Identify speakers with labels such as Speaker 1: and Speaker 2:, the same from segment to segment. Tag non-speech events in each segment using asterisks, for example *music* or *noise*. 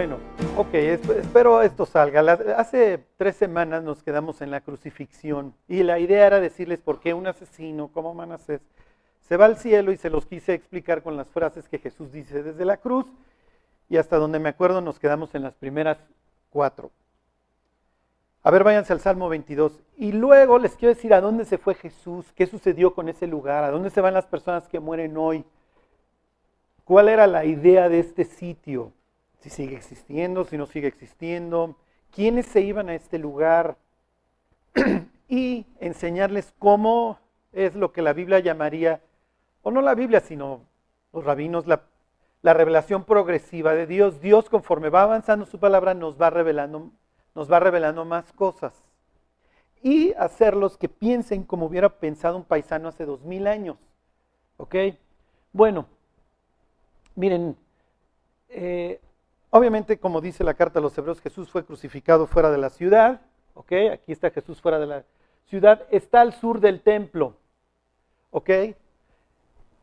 Speaker 1: Bueno, ok, espero esto salga. hace tres semanas nos quedamos en la crucifixión y la idea era decirles por qué un asesino como Manasés se va al cielo y se los quise explicar con las frases que Jesús dice desde la cruz y hasta donde me acuerdo nos quedamos en las primeras cuatro. A ver, váyanse al Salmo 22. Y luego les quiero decir a dónde se fue Jesús, qué sucedió con ese lugar, a dónde se van las personas que mueren hoy, cuál era la idea de este sitio si sigue existiendo, si no sigue existiendo, quiénes se iban a este lugar *clears throat* y enseñarles cómo es lo que la Biblia llamaría, o no la Biblia, sino los rabinos, la, la revelación progresiva de Dios. Dios conforme va avanzando su palabra nos va revelando, nos va revelando más cosas. Y hacerlos que piensen como hubiera pensado un paisano hace dos mil años. ¿Ok? Bueno, miren, eh, Obviamente, como dice la carta a los hebreos, Jesús fue crucificado fuera de la ciudad. ¿Ok? Aquí está Jesús fuera de la ciudad. Está al sur del templo. ¿Ok?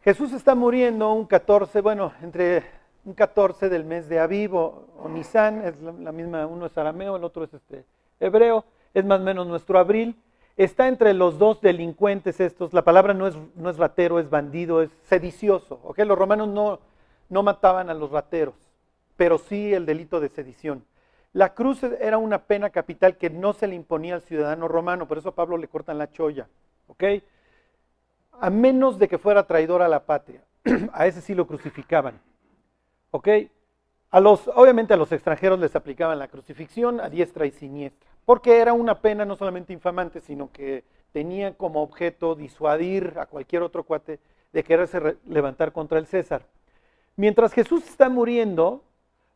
Speaker 1: Jesús está muriendo un 14, bueno, entre un 14 del mes de Aviv o, Nisan, es la, misma, uno es arameo, el otro es este, hebreo, es más o menos nuestro abril. Está entre los dos delincuentes estos, la palabra no es, no es ratero, es bandido, es sedicioso. ¿ok? Los romanos no, no mataban a los rateros pero sí el delito de sedición. La cruz era una pena capital que no se le imponía al ciudadano romano, por eso a Pablo le cortan la cholla, ¿ok? A menos de que fuera traidor a la patria, *clears throat* a ese sí lo crucificaban, ¿ok? A los, obviamente a los extranjeros les aplicaban la crucifixión a diestra y siniestra, porque era una pena no solamente infamante, sino que tenía como objeto disuadir a cualquier otro cuate de quererse levantar contra el César. Mientras Jesús está muriendo,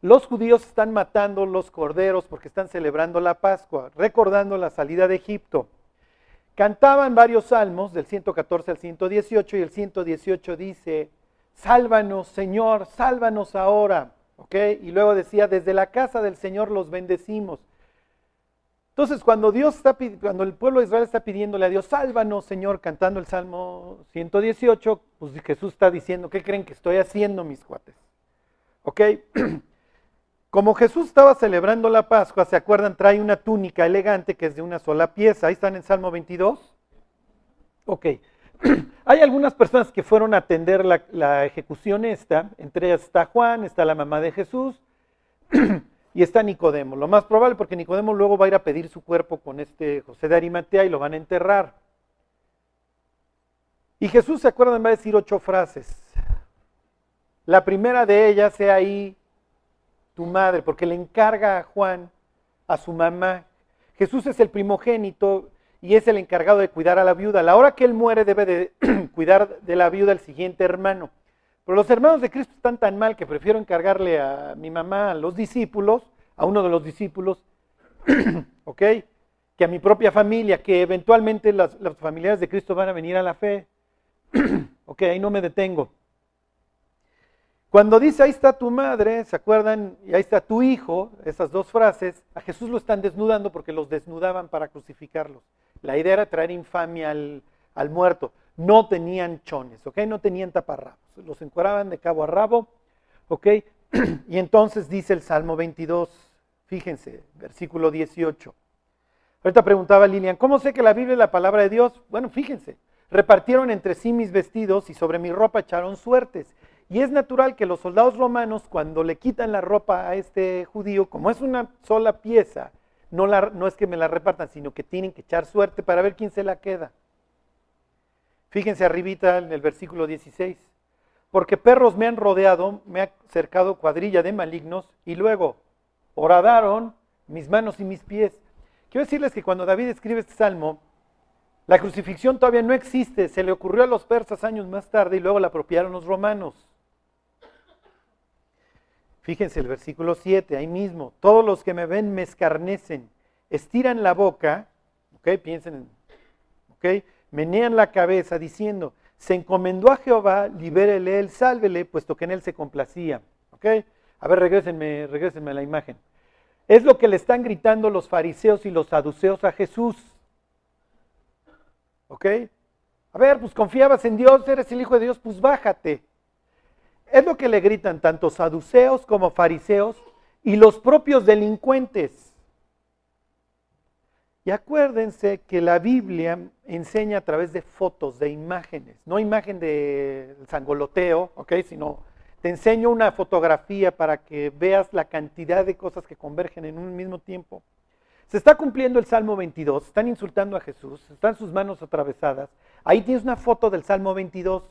Speaker 1: los judíos están matando los corderos porque están celebrando la Pascua, recordando la salida de Egipto. Cantaban varios salmos, del 114 al 118, y el 118 dice, sálvanos Señor, sálvanos ahora. Y luego decía, desde la casa del Señor los bendecimos. Entonces, cuando Dios está cuando el pueblo de Israel está pidiéndole a Dios, sálvanos, Señor, cantando el Salmo 118, pues Jesús está diciendo, ¿qué creen que estoy haciendo, mis cuates? ¿Ok? *clears throat* Como Jesús estaba celebrando la Pascua, ¿se acuerdan? Trae una túnica elegante que es de una sola pieza. Ahí están en Salmo 22. Ok. *clears throat* Hay algunas personas que fueron a atender la, ejecución esta. Entre ellas está Juan, está la mamá de Jesús *clears throat* y está Nicodemo. Lo más probable porque Nicodemo luego va a ir a pedir su cuerpo con este José de Arimatea y lo van a enterrar. Y Jesús, ¿se acuerdan? Va a decir ocho frases. La primera de ellas, sea ahí madre, porque le encarga a Juan, a su mamá. Jesús es el primogénito y es el encargado de cuidar a la viuda. A la hora que él muere debe de *clears throat* cuidar de la viuda el siguiente hermano. Pero los hermanos de Cristo están tan mal que prefiero encargarle a mi mamá, a los discípulos, a uno de los discípulos, *clears throat* ¿ok? Que a mi propia familia, que eventualmente las, las familiares de Cristo van a venir a la fe. *clears throat* ok, ahí no me detengo. Cuando dice, ahí está tu madre, ¿se acuerdan? Y ahí está tu hijo, esas dos frases, a Jesús lo están desnudando porque los desnudaban para crucificarlos. La idea era traer infamia al, al muerto. No tenían chones, ¿ok? No tenían taparrabos. Los encuadraban de cabo a rabo, ¿ok? *clears throat* Y entonces dice el Salmo 22, fíjense, versículo 18. Ahorita preguntaba Lilian, ¿cómo sé que la Biblia es la palabra de Dios? Bueno, fíjense, repartieron entre sí mis vestidos y sobre mi ropa echaron suertes. Y es natural que los soldados romanos, cuando le quitan la ropa a este judío, como es una sola pieza, no, es que me la repartan, sino que tienen que echar suerte para ver quién se la queda. Fíjense arribita en el versículo 16. Porque perros me han rodeado, me ha cercado cuadrilla de malignos, y luego horadaron mis manos y mis pies. Quiero decirles que cuando David escribe este salmo, la crucifixión todavía no existe, se le ocurrió a los persas años más tarde y luego la apropiaron los romanos. Fíjense el versículo 7, ahí mismo. Todos los que me ven me escarnecen, estiran la boca, ¿ok? Piensen en, ¿ok? Menean la cabeza diciendo, se encomendó a Jehová, libérele él, sálvele, puesto que en él se complacía, ¿ok? A ver, regresenme, regresenme a la imagen. Es lo que le están gritando los fariseos y los saduceos a Jesús. ¿Ok? A ver, pues confiabas en Dios, eres el Hijo de Dios, pues bájate. Es lo que le gritan tanto saduceos como fariseos y los propios delincuentes. Y acuérdense que la Biblia enseña a través de fotos, de imágenes, no imagen de sangoloteo, ¿ok? Sino te enseño una fotografía para que veas la cantidad de cosas que convergen en un mismo tiempo. Se está cumpliendo el Salmo 22, están insultando a Jesús, están sus manos atravesadas. Ahí tienes una foto del Salmo 22.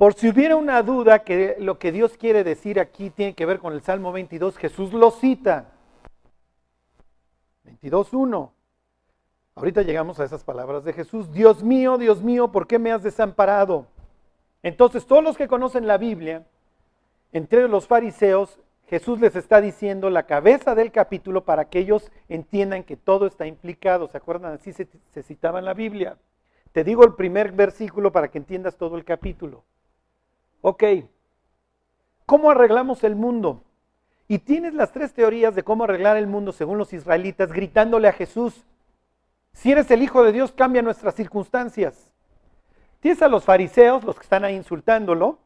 Speaker 1: Por si hubiera una duda que lo que Dios quiere decir aquí tiene que ver con el Salmo 22, Jesús lo cita. 22.1. Ahorita llegamos a esas palabras de Jesús. Dios mío, Dios mío, ¿por qué me has desamparado? Entonces todos los que conocen la Biblia, entre los fariseos, Jesús les está diciendo la cabeza del capítulo para que ellos entiendan que todo está implicado. ¿Se acuerdan? Así se, se citaba en la Biblia. Te digo el primer versículo para que entiendas todo el capítulo. Ok, ¿cómo arreglamos el mundo? Y tienes las tres teorías de cómo arreglar el mundo según los israelitas, gritándole a Jesús, si eres el Hijo de Dios, cambia nuestras circunstancias. Tienes a los fariseos, los que están ahí insultándolo.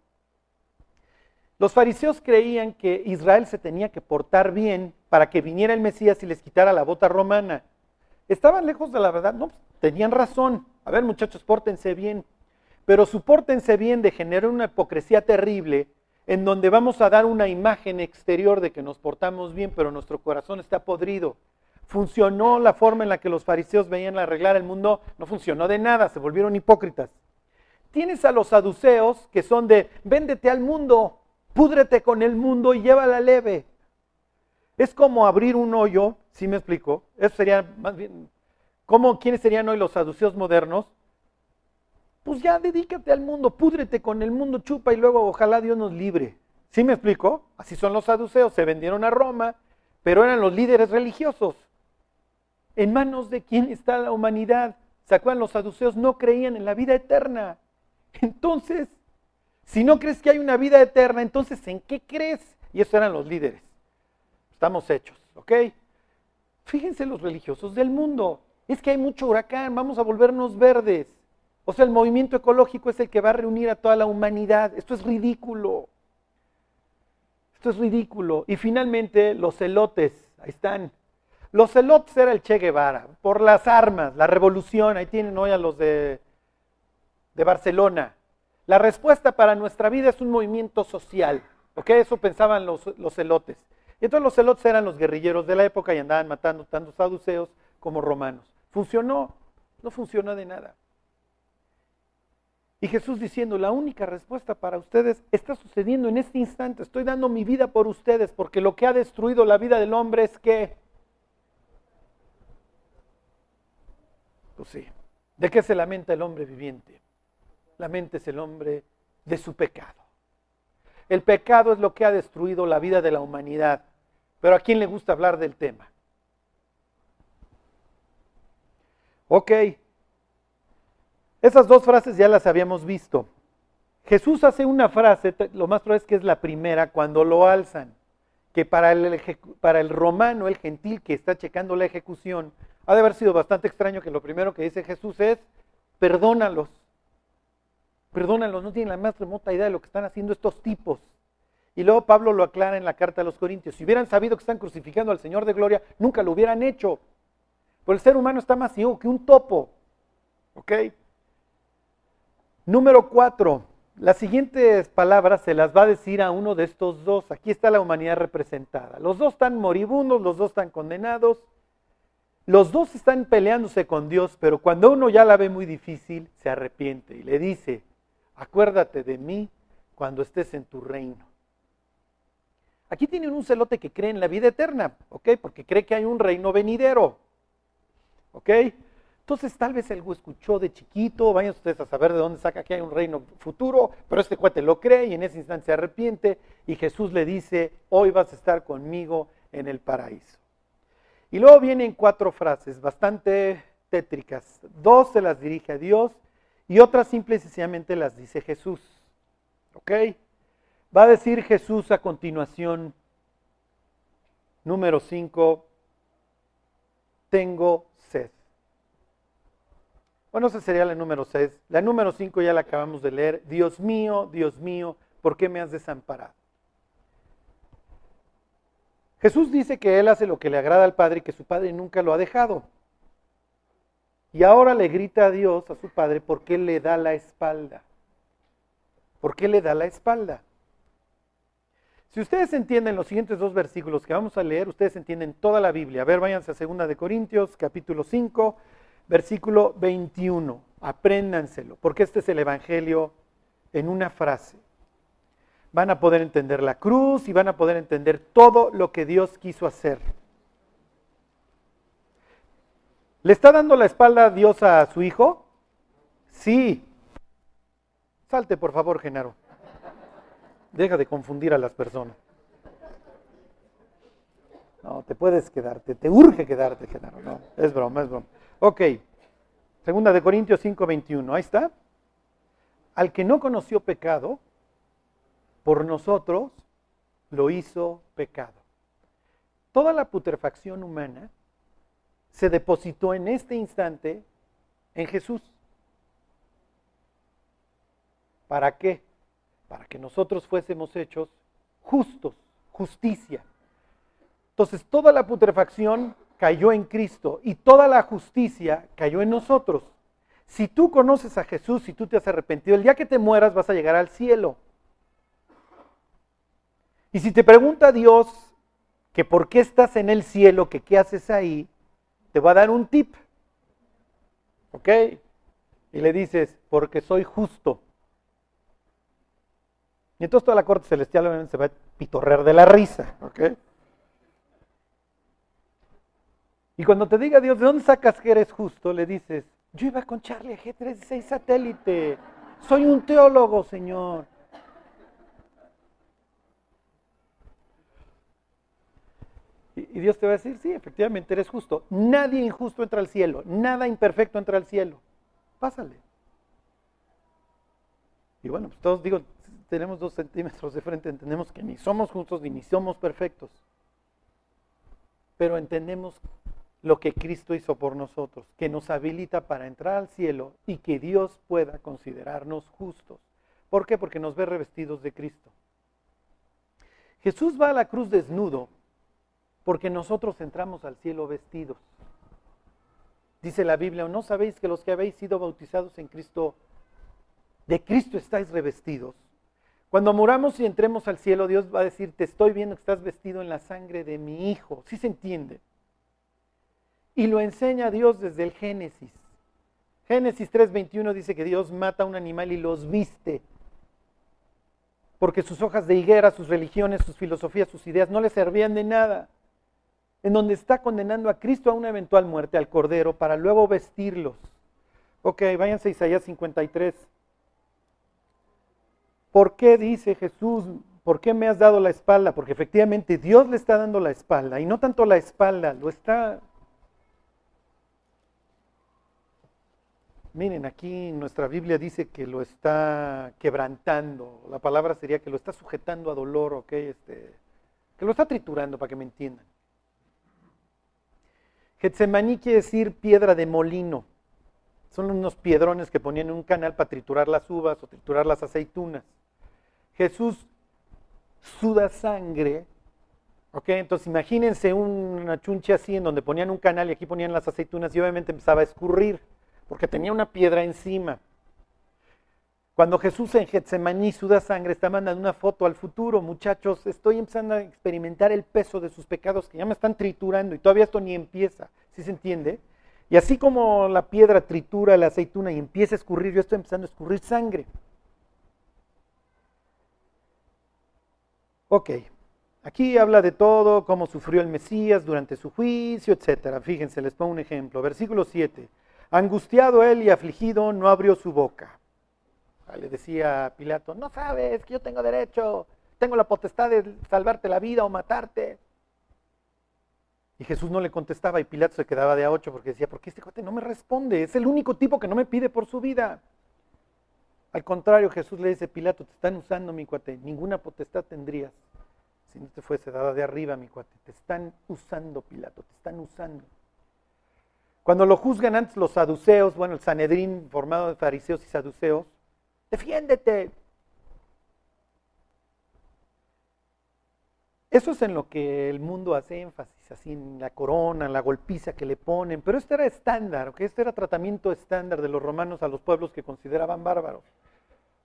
Speaker 1: Los fariseos creían que Israel se tenía que portar bien para que viniera el Mesías y les quitara la bota romana. Estaban lejos de la verdad, no, tenían razón. A ver muchachos, pórtense bien. Pero supórtense bien de generar una hipocresía terrible en donde vamos a dar una imagen exterior de que nos portamos bien, pero nuestro corazón está podrido. Funcionó la forma en la que los fariseos veían arreglar el mundo, no funcionó de nada, se volvieron hipócritas. Tienes a los saduceos que son de, véndete al mundo, púdrete con el mundo y llévala leve. Es como abrir un hoyo, ¿sí me explico? Eso sería más bien, ¿cómo, ¿quiénes serían hoy los saduceos modernos? Pues ya dedícate al mundo, púdrete con el mundo, chupa y luego ojalá Dios nos libre. ¿Sí me explico? Así son los saduceos, se vendieron a Roma, pero eran los líderes religiosos. ¿En manos de quién está la humanidad? ¿Se? Los saduceos no creían en la vida eterna. Entonces, si no crees que hay una vida eterna, entonces ¿en qué crees? Y esos eran los líderes. Estamos hechos, ¿ok? Fíjense los religiosos del mundo. Es que hay mucho huracán, vamos a volvernos verdes. O sea, el movimiento ecológico es el que va a reunir a toda la humanidad. Esto es ridículo. Esto es ridículo. Y finalmente, los celotes, ahí están. Los celotes era el Che Guevara, por las armas, la revolución, ahí tienen hoy a los de, Barcelona. La respuesta para nuestra vida es un movimiento social. ¿Ok? Eso pensaban los, los celotes. Y entonces los celotes eran los guerrilleros de la época y andaban matando tanto saduceos como romanos. ¿Funcionó? No funcionó de nada. Y Jesús diciendo, la única respuesta para ustedes está sucediendo en este instante. Estoy dando mi vida por ustedes porque lo que ha destruido la vida del hombre es que... Pues sí. ¿De qué se lamenta el hombre viviente? es el hombre de su pecado. El pecado es lo que ha destruido la vida de la humanidad. Pero ¿a quién le gusta hablar del tema? Ok, esas dos frases ya las habíamos visto. Jesús hace una frase, lo más probable es que es la primera, cuando lo alzan, que para el, romano, el gentil que está checando la ejecución, ha de haber sido bastante extraño que lo primero que dice Jesús es, perdónalos, perdónalos, no tienen la más remota idea de lo que están haciendo estos tipos. Y luego Pablo lo aclara en la carta a los Corintios, si hubieran sabido que están crucificando al Señor de Gloria, nunca lo hubieran hecho. Pero el ser humano está más ciego que un topo. ¿Ok? Número cuatro, las siguientes palabras se las va a decir a uno de estos dos. Aquí está la humanidad representada. Los dos están moribundos, los dos están condenados. Los dos están peleándose con Dios, pero cuando uno ya la ve muy difícil, se arrepiente y le dice, acuérdate de mí cuando estés en tu reino. Aquí tienen un celote que cree en la vida eterna, ¿ok? Porque cree que hay un reino venidero, ¿ok? Entonces tal vez algo escuchó de chiquito, vayan ustedes a saber de dónde saca que hay un reino futuro, pero este cuate lo cree y en ese instante se arrepiente y Jesús le dice, hoy vas a estar conmigo en el paraíso. Y luego vienen cuatro frases bastante tétricas. Dos se las dirige a Dios y otras simple y sencillamente las dice Jesús. ¿Ok? Va a decir Jesús a continuación, número cinco, tengo. Bueno, esa sería la número 6. La número 5 ya la acabamos de leer. Dios mío, Dios mío, ¿por qué me has desamparado? Jesús dice que Él hace lo que le agrada al Padre y que su Padre nunca lo ha dejado. Y ahora le grita a Dios, a su Padre, ¿por qué le da la espalda? ¿Por qué le da la espalda? Si ustedes entienden los siguientes dos versículos que vamos a leer, ustedes entienden toda la Biblia. A ver, váyanse a 2 de Corintios, capítulo 5, versículo 21. Apréndanselo, porque este es el Evangelio en una frase van a poder entender la cruz y van a poder entender todo lo que Dios quiso hacer. ¿Le está dando la espalda a Dios a su hijo? Sí. Salte, por favor, Genaro. Deja de confundir a las personas. No, te puedes quedarte, te urge quedarte, Genaro. No, es broma, es broma. Ok. Segunda de Corintios 5, 21. Ahí está. Al que no conoció pecado, por nosotros lo hizo pecado. Toda la putrefacción humana se depositó en este instante en Jesús. ¿Para qué? Para que nosotros fuésemos hechos justos, justicia. Entonces toda la putrefacción cayó en Cristo y toda la justicia cayó en nosotros. Si tú conoces a Jesús, si tú te has arrepentido, el día que te mueras vas a llegar al cielo. Y si te pregunta Dios que por qué estás en el cielo, que qué haces ahí, te va a dar un tip. ¿Ok? Y le dices, porque soy justo. Y entonces toda la corte celestial se va a pitorrear de la risa. ¿Ok? Y cuando te diga Dios, ¿de dónde sacas que eres justo? Le dices, yo iba con Charlie G36 satélite. Soy un teólogo, Señor. Y Dios te va a decir, sí, efectivamente eres justo. Nadie injusto entra al cielo, nada imperfecto entra al cielo. Pásale. Y bueno, pues todos digo, tenemos dos centímetros de frente, entendemos que ni somos justos ni somos perfectos. Pero entendemos lo que Cristo hizo por nosotros, que nos habilita para entrar al cielo y que Dios pueda considerarnos justos. ¿Por qué? Porque nos ve revestidos de Cristo. Jesús va a la cruz desnudo porque nosotros entramos al cielo vestidos. Dice la Biblia, ¿no sabéis que los que habéis sido bautizados en Cristo, de Cristo estáis revestidos? Cuando moramos y entremos al cielo, Dios va a decir, te estoy viendo que estás vestido en la sangre de mi Hijo. ¿Sí se entiende? Y lo enseña Dios desde el Génesis. Génesis 3:21 dice que Dios mata a un animal y los viste. Porque sus hojas de higuera, sus religiones, sus filosofías, sus ideas no le servían de nada en donde está condenando a Cristo a una eventual muerte, al Cordero, para luego vestirlos. Ok, váyanse a Isaías 53. ¿Por qué dice Jesús, por qué me has dado la espalda? Porque efectivamente Dios le está dando la espalda, y no tanto la espalda, lo está... Miren, aquí nuestra Biblia dice que lo está quebrantando. La palabra sería que lo está sujetando a dolor, ok, este, que lo está triturando para que me entiendan. Getsemaní quiere decir piedra de molino. Son unos piedrones que ponían en un canal para triturar las uvas o triturar las aceitunas. Jesús suda sangre. ¿Ok? Entonces imagínense una chunche así en donde ponían un canal y aquí ponían las aceitunas y obviamente empezaba a escurrir porque tenía una piedra encima. Cuando Jesús en Getsemaní suda sangre, está mandando una foto al futuro. Muchachos, estoy empezando a experimentar el peso de sus pecados que ya me están triturando y todavía esto ni empieza. ¿Sí se entiende? Y así como la piedra tritura la aceituna y empieza a escurrir, yo estoy empezando a escurrir sangre. Ok, aquí habla de todo, cómo sufrió el Mesías durante su juicio, etc. Fíjense, les pongo un ejemplo. Versículo 7. Angustiado él y afligido, no abrió su boca. Ah, le decía a Pilato, no sabes que yo tengo derecho, tengo la potestad de salvarte la vida o matarte. Y Jesús no le contestaba y Pilato se quedaba de a ocho porque decía, ¿por qué este cuate no me responde? Es el único tipo que no me pide por su vida. Al contrario, Jesús le dice, Pilato, te están usando, mi cuate, ninguna potestad tendrías si no te fuese dada de arriba, mi cuate. Te están usando, Pilato, te están usando. Cuando lo juzgan antes los saduceos, bueno, el Sanedrín formado de fariseos y saduceos, defiéndete. Eso es en lo que el mundo hace énfasis, así en la corona, la golpiza que le ponen, pero esto era estándar, que este era tratamiento estándar de los romanos a los pueblos que consideraban bárbaros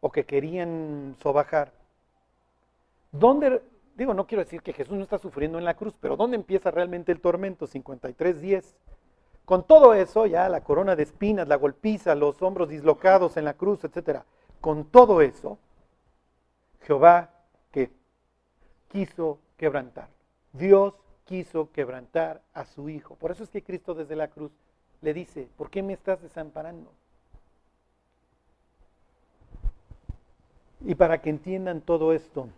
Speaker 1: o que querían sobajar. ¿Dónde, digo, no quiero decir que Jesús no está sufriendo en la cruz, pero ¿dónde empieza realmente el tormento? 53.10. Con todo eso, ya la corona de espinas, la golpiza, los hombros dislocados en la cruz, etcétera. Con todo eso, Jehová que quiso quebrantar. Dios quiso quebrantar a su Hijo. Por eso es que Cristo desde la cruz le dice, ¿por qué me estás desamparando? Y para que entiendan todo esto,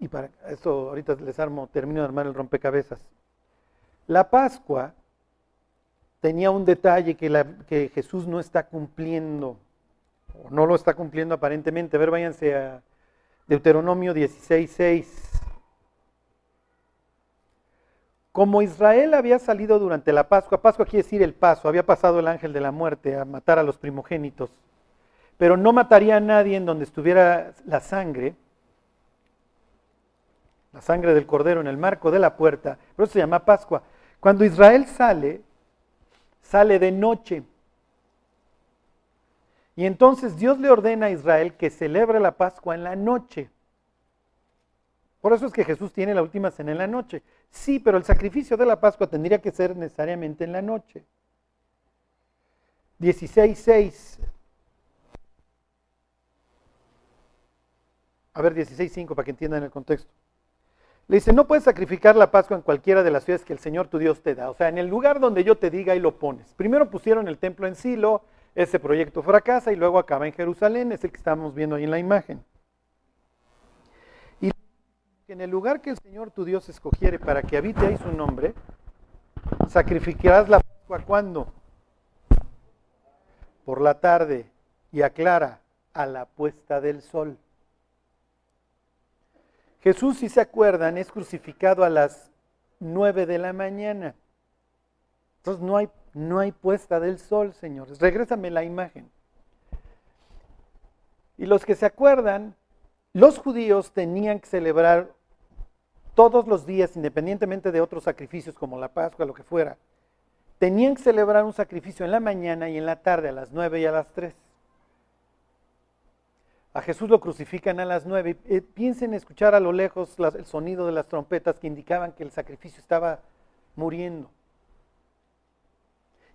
Speaker 1: y para esto ahorita les armo, termino de armar el rompecabezas. La Pascua tenía un detalle que, Jesús no está cumpliendo, o no lo está cumpliendo aparentemente. A ver, váyanse a Deuteronomio 16, 6. Como Israel había salido durante la Pascua, Pascua quiere decir el paso, había pasado el ángel de la muerte a matar a los primogénitos, pero no mataría a nadie en donde estuviera la sangre, la sangre del cordero en el marco de la puerta, por eso se llama Pascua. Cuando Israel sale, sale de noche. Y entonces Dios le ordena a Israel que celebre la Pascua en la noche. Por eso es que Jesús tiene la última cena en la noche. Sí, pero el sacrificio de la Pascua tendría que ser necesariamente en la noche. 16.6. A ver, 16.5 para que entiendan el contexto. Le dice, no puedes sacrificar la Pascua en cualquiera de las ciudades que el Señor tu Dios te da. O sea, en el lugar donde yo te diga y lo pones. Primero pusieron el templo en Silo, ese proyecto fracasa y luego acaba en Jerusalén, es el que estamos viendo ahí en la imagen en el lugar que el Señor tu Dios escogiere para que habite ahí su nombre, sacrificarás la Pascua cuando? Por la tarde y aclara a la puesta del sol. Jesús, si se acuerdan, es crucificado a las nueve de la mañana. Entonces no hay, no hay puesta del sol, señores. Regrésame la imagen. Y los que se acuerdan, los judíos tenían que celebrar todos los días, independientemente de otros sacrificios como la Pascua, lo que fuera, tenían que celebrar un sacrificio en la mañana y en la tarde, a las 9 y a las 3. A Jesús lo crucifican a las 9. Eh, piensen escuchar a lo lejos el sonido de las trompetas que indicaban que el sacrificio estaba muriendo.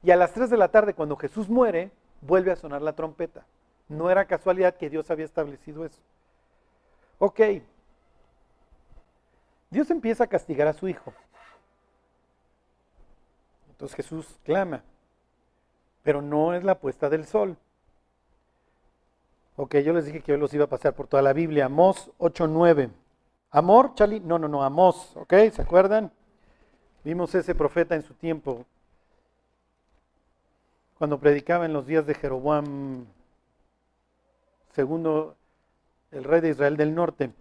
Speaker 1: Y a las 3 de la tarde, cuando Jesús muere, vuelve a sonar la trompeta. No era casualidad que Dios había establecido eso. Ok, Dios empieza a castigar a su hijo. Entonces Jesús clama, pero no es la puesta del sol. Ok, yo les dije que yo los iba a pasar por toda la Biblia. Amós 8.9. Amor, Charlie, no, no, no, Amós, ¿ok? ¿Se acuerdan? Vimos ese profeta en su tiempo, cuando predicaba en los días de Jeroboam, segundo el rey de Israel del norte.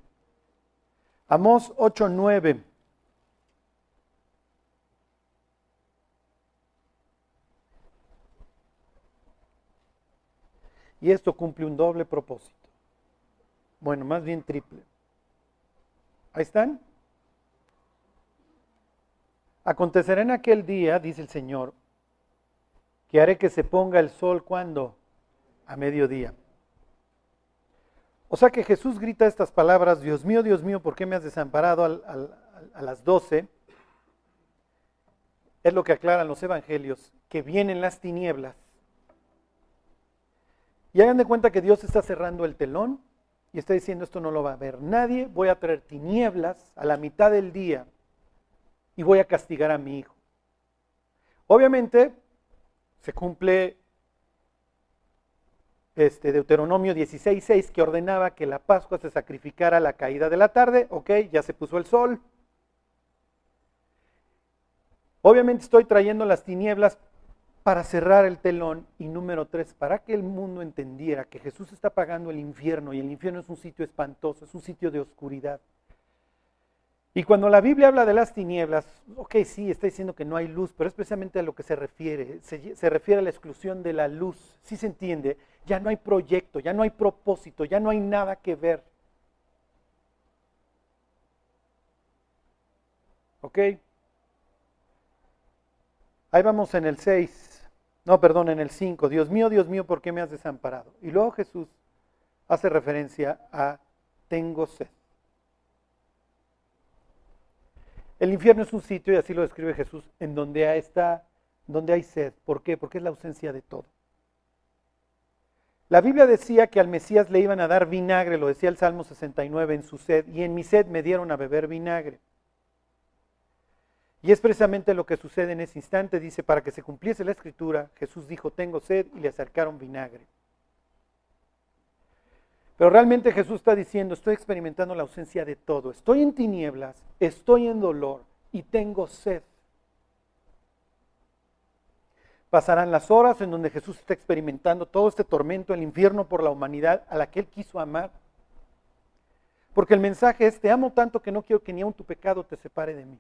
Speaker 1: Amós 8:9. Y esto cumple un doble propósito. Bueno, más bien triple. Ahí están. Acontecerá en aquel día, dice el Señor, que haré que se ponga el sol cuando? A mediodía o sea que Jesús grita estas palabras, Dios mío, Dios mío, ¿por qué me has desamparado a las doce? Es lo que aclaran los evangelios, que vienen las tinieblas. Y hagan de cuenta que Dios está cerrando el telón y está diciendo esto no lo va a ver nadie, voy a traer tinieblas a la mitad del día y voy a castigar a mi hijo. Obviamente se cumple este, Deuteronomio 16.6 que ordenaba que la Pascua se sacrificara a la caída de la tarde. Ok, ya se puso el sol. Obviamente estoy trayendo las tinieblas para cerrar el telón y número tres, para que el mundo entendiera que Jesús está pagando el infierno y el infierno es un sitio espantoso, es un sitio de oscuridad. Y cuando la Biblia habla de las tinieblas, ok, sí, está diciendo que no hay luz, pero es precisamente a lo que se refiere. Se, se, refiere a la exclusión de la luz. Sí se entiende, ya no hay proyecto, ya no hay propósito, ya no hay nada que ver. ¿Ok? Ahí vamos en el 6. No, perdón, en el 5. Dios mío, Dios mío, ¿por qué me has desamparado? Y luego Jesús hace referencia a tengo sed. El infierno es un sitio, y así lo describe Jesús, en donde hay, donde hay sed. ¿Por qué? Porque es la ausencia de todo. La Biblia decía que al Mesías le iban a dar vinagre, lo decía el Salmo 69 en su sed, y en mi sed me dieron a beber vinagre. Y es precisamente lo que sucede en ese instante, dice, para que se cumpliese la escritura, Jesús dijo, tengo sed, y le acercaron vinagre. Pero realmente Jesús está diciendo, estoy experimentando la ausencia de todo, estoy en tinieblas, estoy en dolor y tengo sed. Pasarán las horas en donde Jesús está experimentando todo este tormento, el infierno por la humanidad a la que Él quiso amar. Porque el mensaje es, te amo tanto que no quiero que ni aun tu pecado te separe de mí.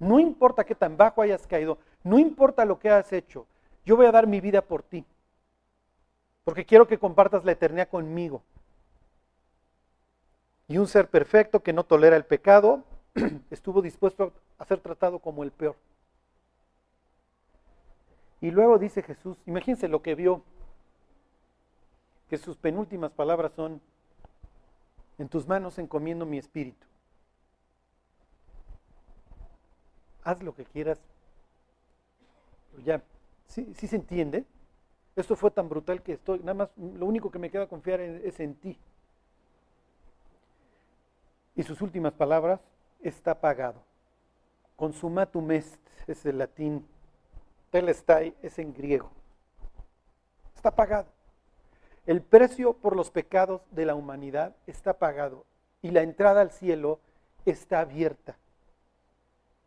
Speaker 1: No importa qué tan bajo hayas caído, no importa lo que has hecho, yo voy a dar mi vida por ti porque quiero que compartas la eternidad conmigo. Y un ser perfecto que no tolera el pecado *clears throat* estuvo dispuesto a ser tratado como el peor. Y luego dice Jesús, imagínense lo que vio, que sus penúltimas palabras son, en tus manos encomiendo mi espíritu. Haz lo que quieras. Ya, ¿sí, ¿sí se entiende? Esto fue tan brutal que estoy, nada más, lo único que me queda confiar es en ti. Y sus últimas palabras, está pagado. Consumatum est es el latín, telestai es en griego. Está pagado. El precio por los pecados de la humanidad está pagado y la entrada al cielo está abierta.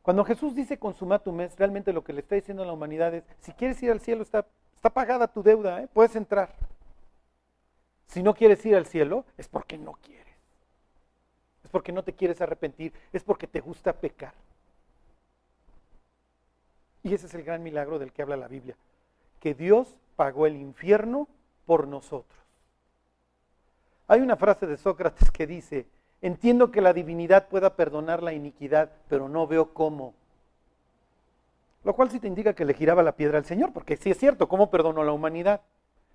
Speaker 1: Cuando Jesús dice consumatum est, realmente lo que le está diciendo a la humanidad es, si quieres ir al cielo está Está pagada tu deuda, ¿eh? puedes entrar. Si no quieres ir al cielo, es porque no quieres. Es porque no te quieres arrepentir, es porque te gusta pecar. Y ese es el gran milagro del que habla la Biblia, que Dios pagó el infierno por nosotros. Hay una frase de Sócrates que dice, entiendo que la divinidad pueda perdonar la iniquidad, pero no veo cómo. Lo cual sí te indica que le giraba la piedra al Señor, porque sí es cierto, ¿cómo perdonó la humanidad?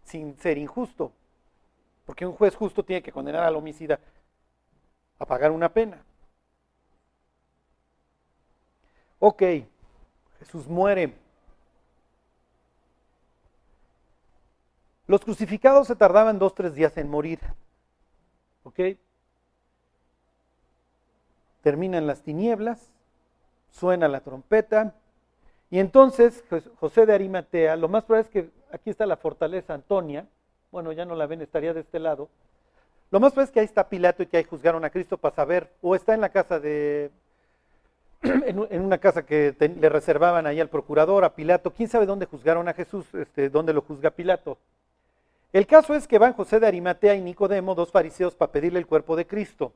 Speaker 1: Sin ser injusto. Porque un juez justo tiene que condenar al homicida a pagar una pena. Ok, Jesús muere. Los crucificados se tardaban dos, tres días en morir. ¿Ok? Terminan las tinieblas, suena la trompeta, y entonces José de Arimatea, lo más probable es que aquí está la fortaleza Antonia, bueno, ya no la ven, estaría de este lado. Lo más probable es que ahí está Pilato y que ahí juzgaron a Cristo para saber, o está en la casa de, *clears throat* en una casa que le reservaban ahí al procurador, a Pilato, quién sabe dónde juzgaron a Jesús, este, dónde lo juzga Pilato. El caso es que van José de Arimatea y Nicodemo, dos fariseos, para pedirle el cuerpo de Cristo.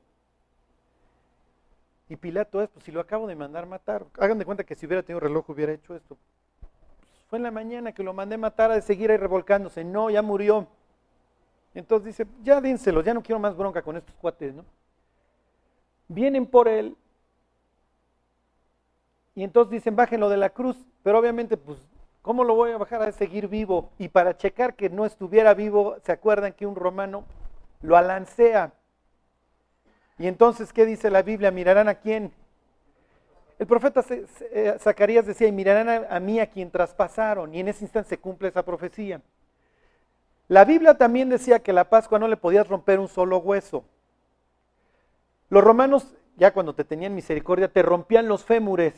Speaker 1: Y Pilato es, pues si lo acabo de mandar matar, hagan de cuenta que si hubiera tenido reloj hubiera hecho esto. Pues, fue en la mañana que lo mandé matar a seguir ahí revolcándose. No, ya murió. Entonces dice, ya dínselo, ya no quiero más bronca con estos cuates, ¿no? Vienen por él y entonces dicen, bájenlo de la cruz, pero obviamente, pues, ¿cómo lo voy a bajar a seguir vivo? Y para checar que no estuviera vivo, ¿se acuerdan que un romano lo alancea? Y entonces, ¿qué dice la Biblia? ¿Mirarán a quién? El profeta eh, Zacarías decía, y mirarán a, mí a quien traspasaron. Y en ese instante se cumple esa profecía. La Biblia también decía que la Pascua no le podías romper un solo hueso. Los romanos, ya cuando te tenían misericordia, te rompían los fémures.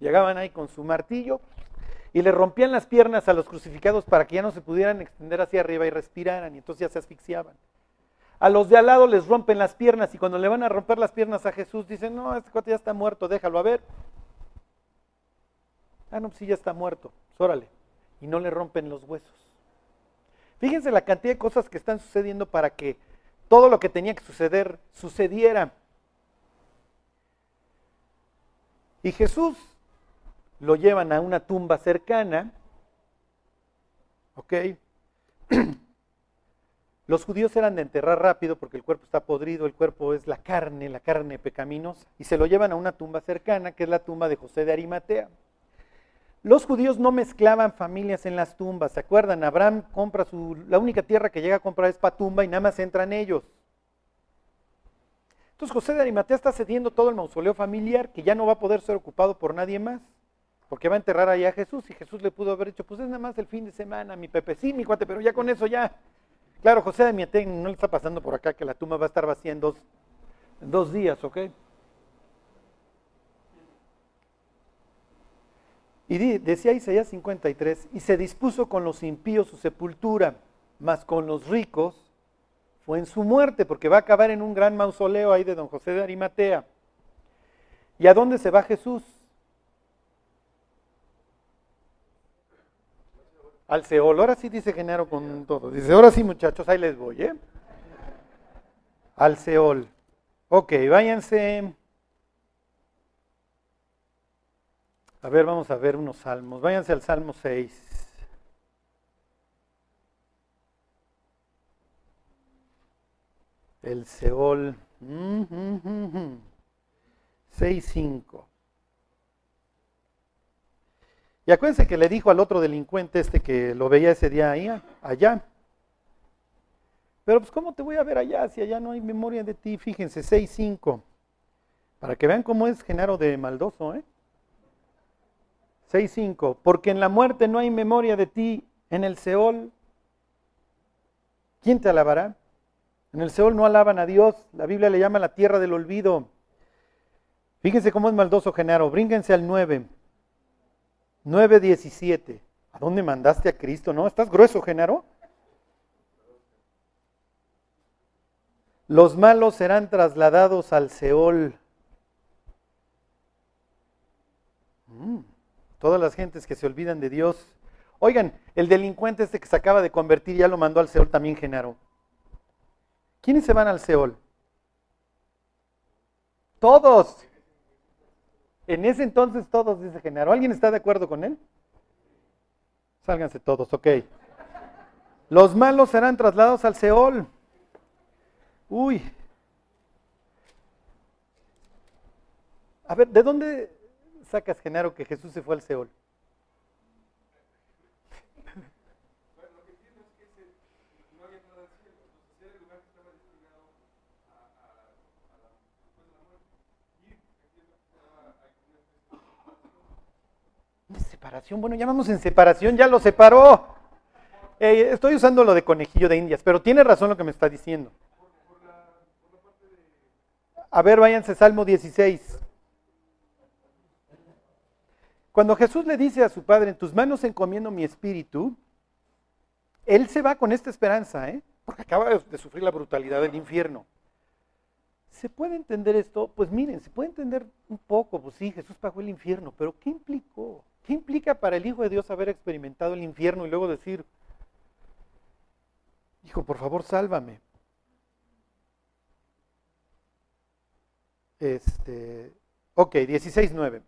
Speaker 1: Llegaban ahí con su martillo y le rompían las piernas a los crucificados para que ya no se pudieran extender hacia arriba y respiraran. Y entonces ya se asfixiaban. A los de al lado les rompen las piernas y cuando le van a romper las piernas a Jesús dicen, no, este cuate ya está muerto, déjalo a ver. Ah, no, pues sí, ya está muerto, pues órale. Y no le rompen los huesos. Fíjense la cantidad de cosas que están sucediendo para que todo lo que tenía que suceder sucediera. Y Jesús lo llevan a una tumba cercana, ¿ok? *clears throat* Los judíos eran de enterrar rápido porque el cuerpo está podrido, el cuerpo es la carne, la carne pecaminosa, y se lo llevan a una tumba cercana, que es la tumba de José de Arimatea. Los judíos no mezclaban familias en las tumbas, ¿se acuerdan? Abraham compra su, la única tierra que llega a comprar es para tumba y nada más entran ellos. Entonces José de Arimatea está cediendo todo el mausoleo familiar que ya no va a poder ser ocupado por nadie más, porque va a enterrar allá a Jesús y Jesús le pudo haber dicho, pues es nada más el fin de semana, mi Pepe, sí, mi cuate, pero ya con eso ya. Claro, José de Arimatea no le está pasando por acá que la tumba va a estar vacía en dos, dos días, ¿ok? Y decía Isaías 53, y se dispuso con los impíos su sepultura, mas con los ricos fue en su muerte, porque va a acabar en un gran mausoleo ahí de don José de Arimatea. ¿Y a dónde se va Jesús? Al Seol. Ahora sí dice Genaro con todo. Dice, ahora sí muchachos, ahí les voy, ¿eh? Al Seol. Ok, váyanse. A ver, vamos a ver unos salmos. Váyanse al Salmo 6. el Seol 6.5. Y acuérdense que le dijo al otro delincuente este que lo veía ese día ahí, allá. Pero pues ¿cómo te voy a ver allá si allá no hay memoria de ti? Fíjense, 6.5. Para que vean cómo es Genaro de maldoso, ¿eh? 6.5. Porque en la muerte no hay memoria de ti, en el Seol, ¿quién te alabará? En el Seol no alaban a Dios. La Biblia le llama la tierra del olvido. Fíjense cómo es maldoso Genaro. Brínquense al 9. 9.17. ¿A dónde mandaste a Cristo? ¿No? ¿Estás grueso, Genaro? Los malos serán trasladados al Seol. Mm, todas las gentes que se olvidan de Dios. Oigan, el delincuente este que se acaba de convertir ya lo mandó al Seol también, Genaro. ¿Quiénes se van al Seol? Todos. En ese entonces todos, dice Genaro. ¿Alguien está de acuerdo con él? Sálganse todos, ok. Los malos serán trasladados al Seol. Uy. A ver, ¿de dónde sacas, Genaro, que Jesús se fue al Seol? Separación, bueno, ya vamos en separación, ya lo separó. estoy usando lo de conejillo de indias, pero tiene razón lo que me está diciendo. A ver, váyanse Salmo 16. Cuando Jesús le dice a su Padre, en tus manos encomiendo mi espíritu, Él se va con esta esperanza, ¿eh? porque acaba de sufrir la brutalidad del infierno. ¿Se puede entender esto? Pues miren, se puede entender un poco, pues sí, Jesús pagó el infierno, pero ¿qué implicó? ¿Qué implica para el Hijo de Dios haber experimentado el infierno y luego decir, Hijo, por favor, sálvame? Este, ok, 16.9.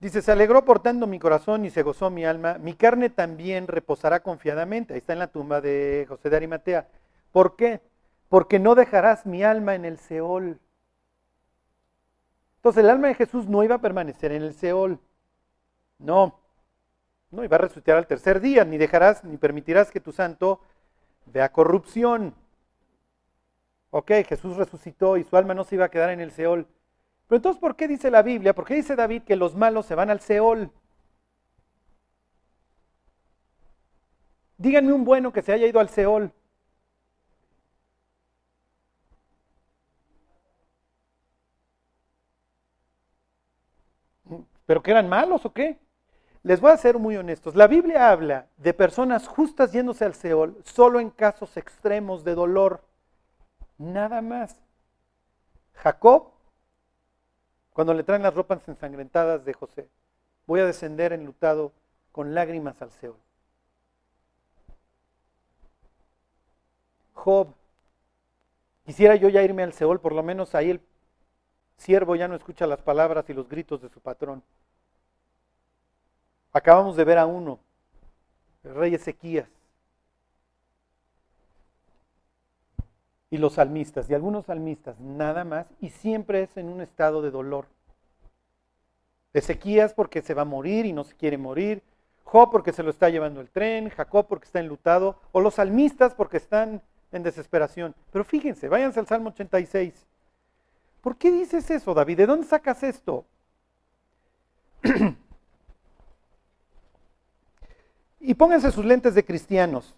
Speaker 1: Dice, se alegró portando mi corazón y se gozó mi alma. Mi carne también reposará confiadamente. Ahí está en la tumba de José de Arimatea. ¿Por qué? Porque no dejarás mi alma en el Seol. Entonces el alma de Jesús no iba a permanecer en el Seol. No, no, y va a resucitar al tercer día, ni dejarás, ni permitirás que tu santo vea corrupción. Ok, Jesús resucitó y su alma no se iba a quedar en el Seol. Pero entonces, ¿por qué dice la Biblia? ¿Por qué dice David que los malos se van al Seol? Díganme un bueno que se haya ido al Seol. ¿Pero que eran malos o qué? Les voy a ser muy honestos. La Biblia habla de personas justas yéndose al Seol solo en casos extremos de dolor. Nada más. Jacob, cuando le traen las ropas ensangrentadas de José, voy a descender enlutado con lágrimas al Seol. Job, quisiera yo ya irme al Seol, por lo menos ahí el siervo ya no escucha las palabras y los gritos de su patrón. Acabamos de ver a uno, el rey Ezequías. y los salmistas, y algunos salmistas nada más, y siempre es en un estado de dolor. Ezequías porque se va a morir y no se quiere morir, Job porque se lo está llevando el tren, Jacob porque está enlutado, o los salmistas porque están en desesperación. Pero fíjense, váyanse al Salmo 86. ¿Por qué dices eso, David? ¿De dónde sacas esto? *clears throat* y pónganse sus lentes de cristianos.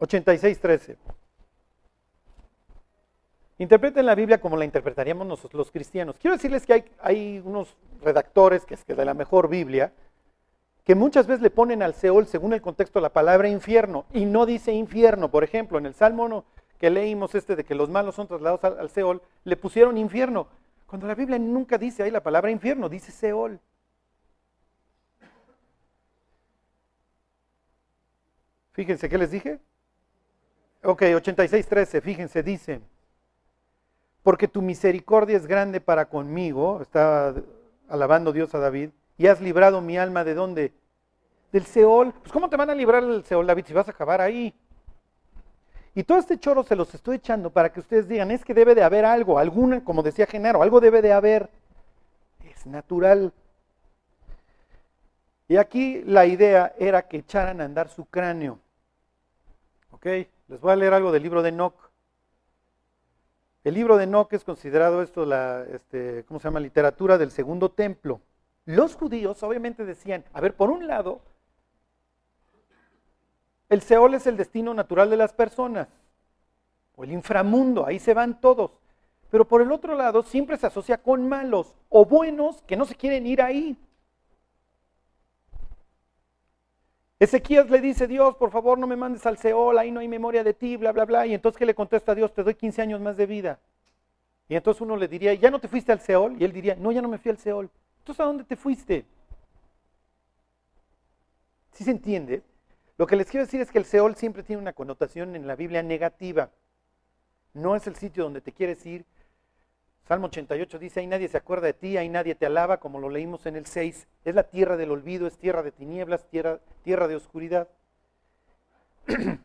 Speaker 1: 86.13. Interpreten la Biblia como la interpretaríamos nosotros los cristianos. Quiero decirles que hay, unos redactores, que es que de la mejor Biblia, que muchas veces le ponen al Seol, según el contexto, la palabra infierno, y no dice infierno. Por ejemplo, en el Salmo que leímos este de que los malos son trasladados al Seol, le pusieron infierno. Cuando la Biblia nunca dice ahí la palabra infierno, dice Seol. Fíjense, ¿qué les dije? Ok, 86.13, fíjense, dice, porque tu misericordia es grande para conmigo, está alabando Dios a David, y has librado mi alma de dónde? Del Seol. Pues ¿cómo te van a librar del Seol, David, si vas a acabar ahí? Y todo este choro se los estoy echando para que ustedes digan, es que debe de haber algo, alguna, como decía Genaro, algo debe de haber. Es natural. Y aquí la idea era que echaran a andar su cráneo. ¿Ok? Les voy a leer algo del libro de Enoch. El libro de Enoch es considerado esto la, este, ¿cómo se llama? Literatura del segundo templo. Los judíos obviamente decían, a ver, por un lado, el Seol es el destino natural de las personas, o el inframundo, ahí se van todos. Pero por el otro lado, siempre se asocia con malos o buenos que no se quieren ir ahí. Ezequías le dice, Dios, por favor no me mandes al Seol, ahí no hay memoria de ti, bla, bla, bla. Y entonces, ¿qué le contesta a Dios? Te doy 15 años más de vida. Y entonces uno le diría, ¿ya no te fuiste al Seol? Y él diría, no, ya no me fui al Seol. Entonces, ¿a dónde te fuiste? ¿Sí se entiende? Lo que les quiero decir es que el Seol siempre tiene una connotación en la Biblia negativa. No es el sitio donde te quieres ir, Salmo 88 dice, ahí nadie se acuerda de ti, ahí nadie te alaba, como lo leímos en el 6. Es la tierra del olvido, es tierra de tinieblas, tierra, tierra de oscuridad. *clears throat*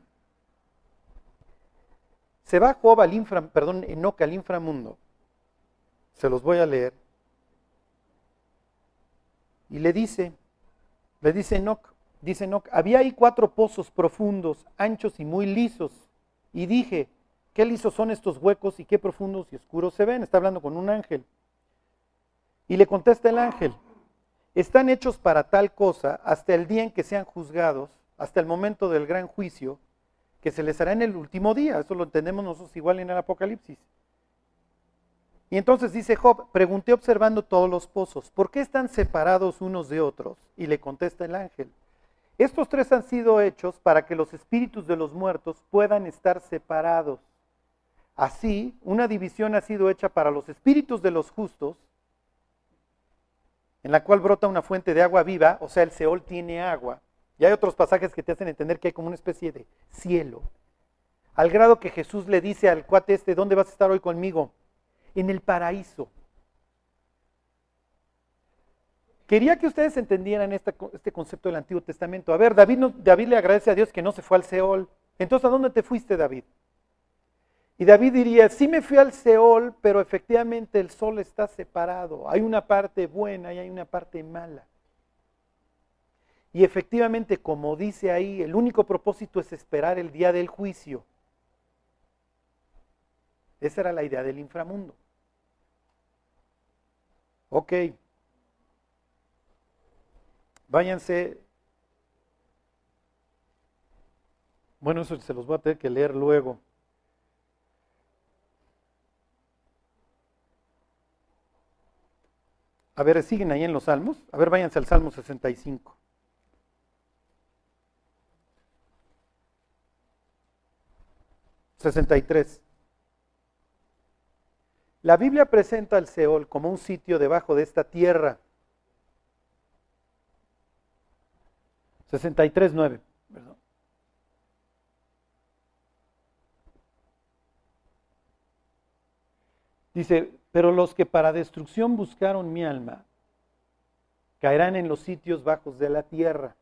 Speaker 1: se va Job al infra, perdón, Enoch al inframundo. Se los voy a leer. Y le dice, le dice Enoch, dice Enoch, había ahí cuatro pozos profundos, anchos y muy lisos. Y dije, ¿Qué lisos son estos huecos y qué profundos y oscuros se ven? Está hablando con un ángel. Y le contesta el ángel, están hechos para tal cosa hasta el día en que sean juzgados, hasta el momento del gran juicio, que se les hará en el último día. Eso lo entendemos nosotros igual en el Apocalipsis. Y entonces dice Job, pregunté observando todos los pozos, ¿por qué están separados unos de otros? Y le contesta el ángel, estos tres han sido hechos para que los espíritus de los muertos puedan estar separados Así, una división ha sido hecha para los espíritus de los justos, en la cual brota una fuente de agua viva, o sea, el Seol tiene agua. Y hay otros pasajes que te hacen entender que hay como una especie de cielo. Al grado que Jesús le dice al cuate este, ¿dónde vas a estar hoy conmigo? En el paraíso. Quería que ustedes entendieran este, concepto del Antiguo Testamento. A ver, David, David le agradece a Dios que no se fue al Seol. Entonces, ¿a dónde te fuiste, David? Y David diría, sí me fui al Seol, pero efectivamente el sol está separado. Hay una parte buena y hay una parte mala. Y efectivamente, como dice ahí, el único propósito es esperar el día del juicio. Esa era la idea del inframundo. Ok. Váyanse. Bueno, eso se los voy a tener que leer luego. A ver, ¿siguen ahí en los salmos? A ver, váyanse al Salmo 65. ...63... La Biblia presenta al Seol como un sitio debajo de esta tierra. 63.9, perdón. Dice, pero los que para destrucción buscaron mi alma, caerán en los sitios bajos de la tierra.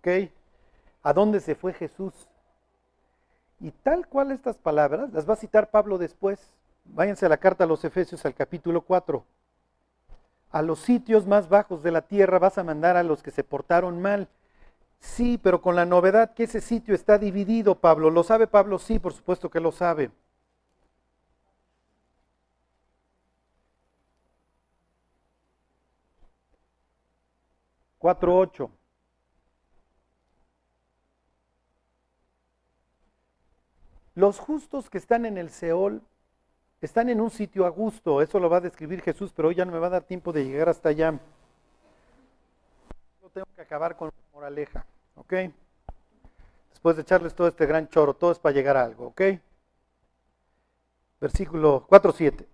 Speaker 1: ¿Ok? ¿A dónde se fue Jesús? Y tal cual estas palabras las va a citar Pablo después. Váyanse a la carta a los Efesios al capítulo 4. A los sitios más bajos de la tierra vas a mandar a los que se portaron mal. Sí, pero con la novedad que ese sitio está dividido, Pablo. ¿Lo sabe Pablo? Sí, por supuesto que lo sabe. 4.8. Los justos que están en el Seol están en un sitio a gusto, eso lo va a describir Jesús, pero hoy ya no me va a dar tiempo de llegar hasta allá. Yo tengo que acabar con moraleja, ¿ok? Después de echarles todo este gran choro, todo es para llegar a algo, ¿ok? Versículo 4.7.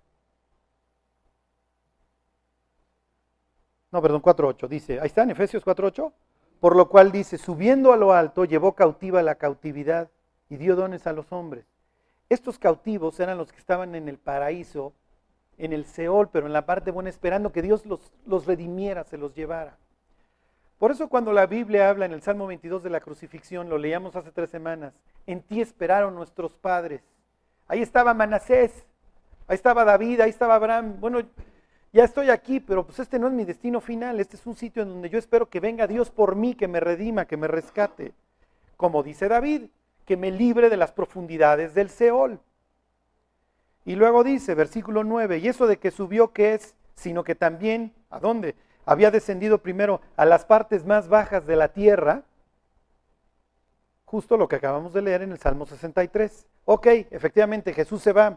Speaker 1: no, perdón, 4.8, dice, ahí está en Efesios 4.8, por lo cual dice, subiendo a lo alto, llevó cautiva la cautividad y dio dones a los hombres. Estos cautivos eran los que estaban en el paraíso, en el Seol, pero en la parte buena, esperando que Dios los, los redimiera, se los llevara. Por eso cuando la Biblia habla en el Salmo 22 de la crucifixión, lo leíamos hace tres semanas, en ti esperaron nuestros padres. Ahí estaba Manasés, ahí estaba David, ahí estaba Abraham. Bueno, ya estoy aquí, pero pues este no es mi destino final, este es un sitio en donde yo espero que venga Dios por mí, que me redima, que me rescate. Como dice David, que me libre de las profundidades del Seol. Y luego dice, versículo 9, y eso de que subió, ¿qué es? Sino que también, ¿a dónde? Había descendido primero a las partes más bajas de la tierra, justo lo que acabamos de leer en el Salmo 63. Ok, efectivamente Jesús se va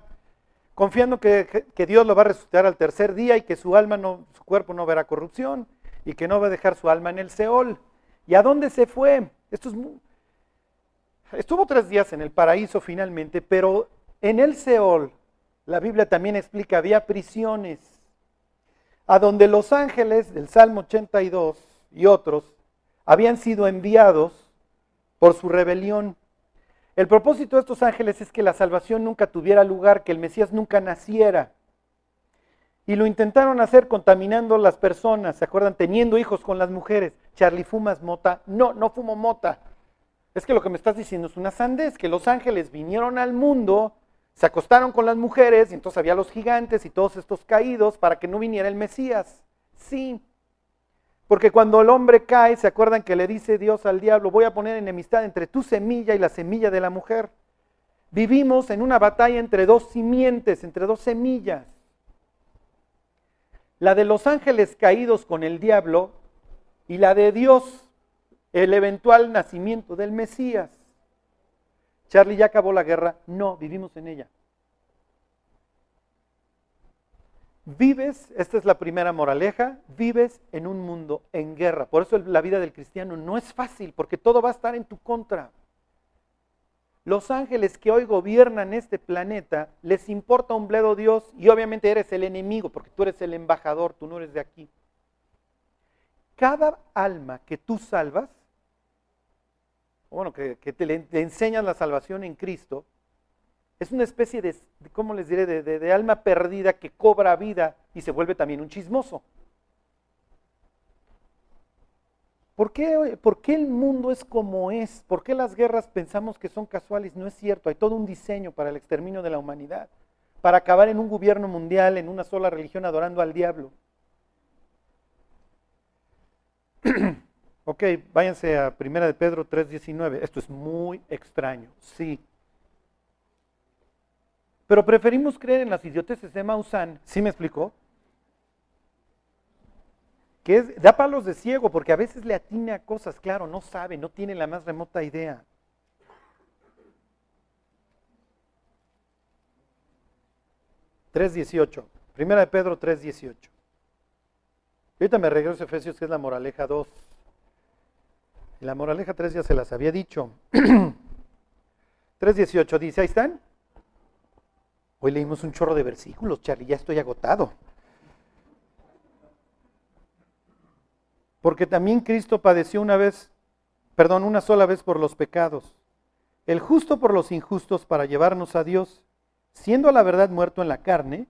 Speaker 1: confiando que, Dios lo va a resucitar al tercer día y que su alma no, su cuerpo no verá corrupción y que no va a dejar su alma en el Seol. ¿Y a dónde se fue? Estuvo tres días en el paraíso finalmente, pero en el Seol, la Biblia también explica, había prisiones, a donde los ángeles del Salmo 82 y otros habían sido enviados por su rebelión. El propósito de estos ángeles es que la salvación nunca tuviera lugar, que el Mesías nunca naciera. Y lo intentaron hacer contaminando las personas, ¿se acuerdan? Teniendo hijos con las mujeres. Charlie, ¿fumas mota? No, no fumo mota. Es que lo que me estás diciendo es una sandez, que los ángeles vinieron al mundo, se acostaron con las mujeres, y entonces había los gigantes y todos estos caídos para que no viniera el Mesías. Sí, porque cuando el hombre cae, ¿se acuerdan que le dice Dios al diablo, voy a poner enemistad entre tu semilla y la semilla de la mujer? Vivimos en una batalla entre dos simientes, entre dos semillas. La de los ángeles caídos con el diablo y la de Dios, el eventual nacimiento del Mesías. Charlie ya acabó la guerra. No, vivimos en ella. Vives, esta es la primera moraleja, vives en un mundo en guerra. Por eso la vida del cristiano no es fácil, porque todo va a estar en tu contra. Los ángeles que hoy gobiernan este planeta, les importa un bledo Dios y obviamente eres el enemigo, porque tú eres el embajador, tú no eres de aquí. Cada alma que tú salvas, bueno, que, te, le, enseñas la salvación en Cristo, es una especie de, ¿cómo les diré?, de, alma perdida que cobra vida y se vuelve también un chismoso. ¿Por qué, ¿Por qué, el mundo es como es? ¿Por qué las guerras pensamos que son casuales? No es cierto, hay todo un diseño para el exterminio de la humanidad, para acabar en un gobierno mundial, en una sola religión adorando al diablo. *clears throat* ok, váyanse a 1 de Pedro 3.19. Esto es muy extraño, sí. Pero preferimos creer en las idioteces de Maussan, ¿sí me explicó? Que es, da palos de ciego porque a veces le atina a cosas, claro, no sabe, no tiene la más remota idea. ...3.18... Primera de Pedro 3.18... Ahorita me regreso a Efesios, que es la moraleja 2. Y la moraleja 3 ya se las había dicho. *clears throat* 3.18 dice, ahí están. Hoy leímos un chorro de versículos, Charlie, ya estoy agotado. Porque también Cristo padeció una vez, perdón, una sola vez por los pecados, el justo por los injustos para llevarnos a Dios, siendo a la verdad muerto en la carne,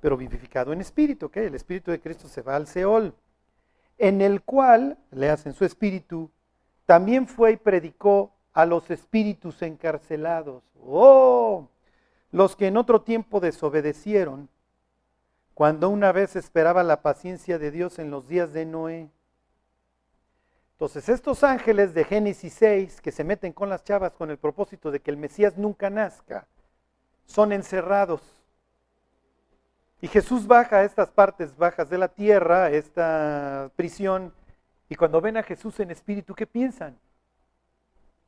Speaker 1: pero vivificado en espíritu, que el espíritu de Cristo se va al Seol, en el cual, le hacen su espíritu, también fue y predicó a los espíritus encarcelados. Oh, los que en otro tiempo desobedecieron, cuando una vez esperaba la paciencia de Dios en los días de Noé. Entonces, estos ángeles de Génesis 6 que se meten con las chavas con el propósito de que el Mesías nunca nazca, son encerrados. Y Jesús baja a estas partes bajas de la tierra, esta prisión, y cuando ven a Jesús en espíritu, ¿qué piensan?